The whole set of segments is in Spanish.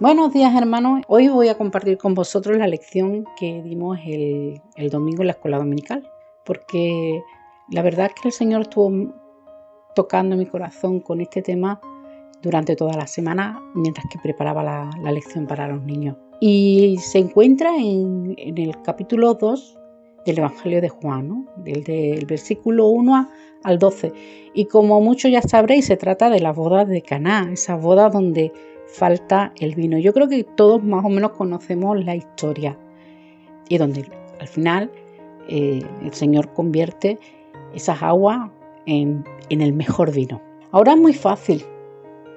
Buenos días hermanos, hoy voy a compartir con vosotros la lección que dimos el, domingo en la escuela dominical, porque la verdad es que el Señor estuvo tocando mi corazón con este tema durante toda la semana mientras que preparaba la, lección para los niños. Y se encuentra en, el capítulo 2 del Evangelio de Juan, del, versículo 1 al 12. Y como muchos ya sabréis, se trata de la boda de Caná, esa boda donde falta el vino. Yo creo que todos más o menos conocemos la historia y donde al final eh, el Señor convierte esas aguas en, en el mejor vino. Ahora es muy fácil,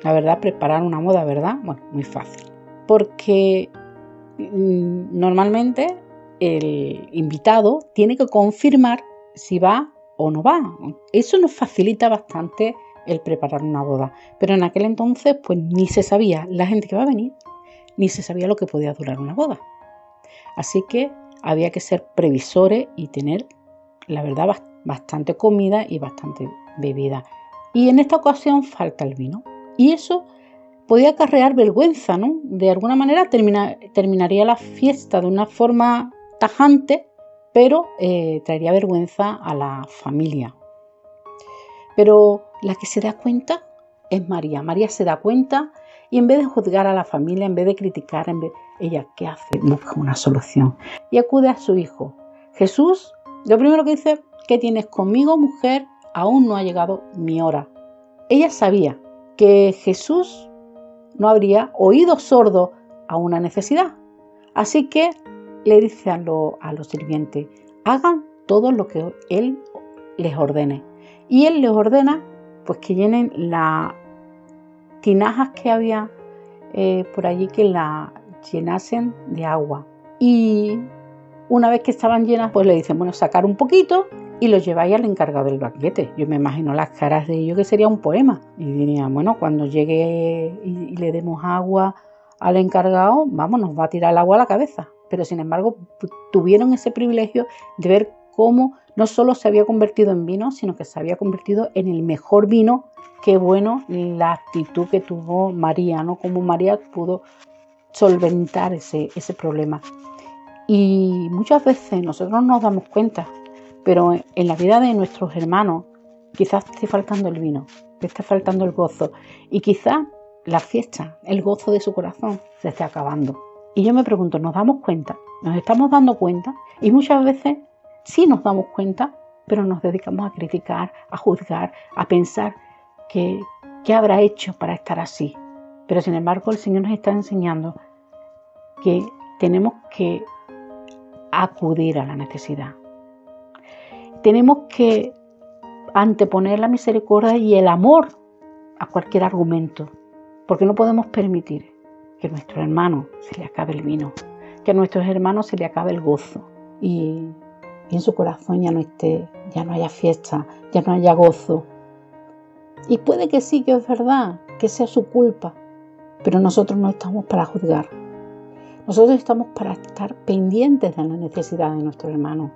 la verdad, preparar una boda, ¿verdad? Bueno, muy fácil. Porque mm, normalmente el invitado tiene que confirmar si va o no va. Eso nos facilita bastante el preparar una boda. Pero en aquel entonces, pues ni se sabía la gente que va a venir, ni se sabía lo que podía durar una boda. Así que había que ser previsores y tener, la verdad, bastante comida y bastante bebida. Y en esta ocasión falta el vino. Y eso podía acarrear vergüenza, ¿no? De alguna manera terminaría la fiesta de una forma tajante, pero eh, traería vergüenza a la familia. Pero la que se da cuenta es María. María se da cuenta y en vez de juzgar a la familia, en vez de criticar, en vez, ella qué hace? Busca una solución y acude a su hijo. Jesús, lo primero que dice, ¿qué tienes conmigo, mujer? Aún no ha llegado mi hora. Ella sabía que Jesús no habría oído sordo a una necesidad. Así que le dice a, a los sirvientes, hagan todo lo que Él les ordene. Y Él les ordena pues que llenen las tinajas que había eh, por allí que la llenasen de agua. Y una vez que estaban llenas, pues le dicen, bueno, sacar un poquito y lo lleváis al encargado del banquete. Yo me imagino las caras de ellos que sería un poema. Y diría, bueno, cuando llegue y, le demos agua al encargado, vamos, nos va a tirar el agua a la cabeza. Pero sin embargo, tuvieron ese privilegio de ver cómo no solo se había convertido en vino, sino que se había convertido en el mejor vino. Qué bueno la actitud que tuvo María, ¿no? Cómo María pudo solventar ese, ese problema. Y muchas veces nosotros nos damos cuenta, pero en la vida de nuestros hermanos quizás esté faltando el vino, que esté faltando el gozo y quizás la fiesta, el gozo de su corazón se esté acabando. Y yo me pregunto, ¿nos damos cuenta? ¿Nos estamos dando cuenta? Y muchas veces sí nos damos cuenta, pero nos dedicamos a criticar, a juzgar, a pensar que qué habrá hecho para estar así. Pero sin embargo el Señor nos está enseñando que tenemos que acudir a la necesidad. Tenemos que anteponer la misericordia y el amor a cualquier argumento, porque no podemos permitir que a nuestro hermano se le acabe el vino, que a nuestros hermanos se le acabe el gozo. Y y en su corazón ya no esté, ya no haya fiesta, ya no haya gozo. Y puede que sí, que es verdad, que sea su culpa, pero nosotros no estamos para juzgar. Nosotros estamos para estar pendientes de la necesidad de nuestro hermano.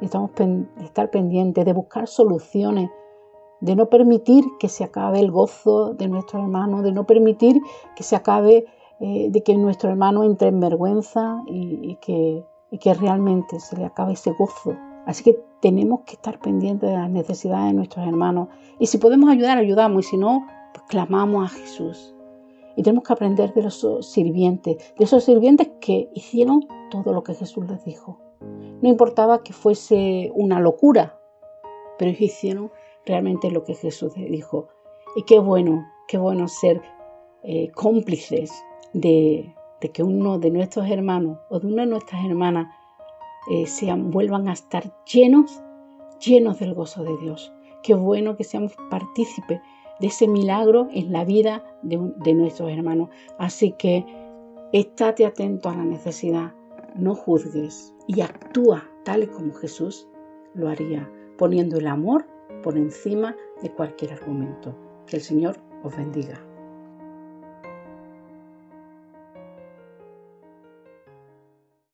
Estamos estar pendientes de buscar soluciones, de no permitir que se acabe el gozo de nuestro hermano, de no permitir que se acabe, eh, de que nuestro hermano entre en vergüenza y que y que realmente se le acabe ese gozo. Así que tenemos que estar pendientes de las necesidades de nuestros hermanos. Y si podemos ayudar, ayudamos. Y si no, pues clamamos a Jesús. Y tenemos que aprender de los sirvientes, de esos sirvientes que hicieron todo lo que Jesús les dijo. No importaba que fuese una locura, pero ellos hicieron realmente lo que Jesús les dijo. Y qué bueno, qué bueno ser eh, cómplices de, de que uno de nuestros hermanos o de una de nuestras hermanas eh, vuelvan a estar llenos, llenos del gozo de Dios. Qué bueno que seamos partícipes de ese milagro en la vida de, de nuestros hermanos. Así que estate atento a la necesidad, no juzgues y actúa tal como Jesús lo haría, poniendo el amor por encima de cualquier argumento. Que el Señor os bendiga.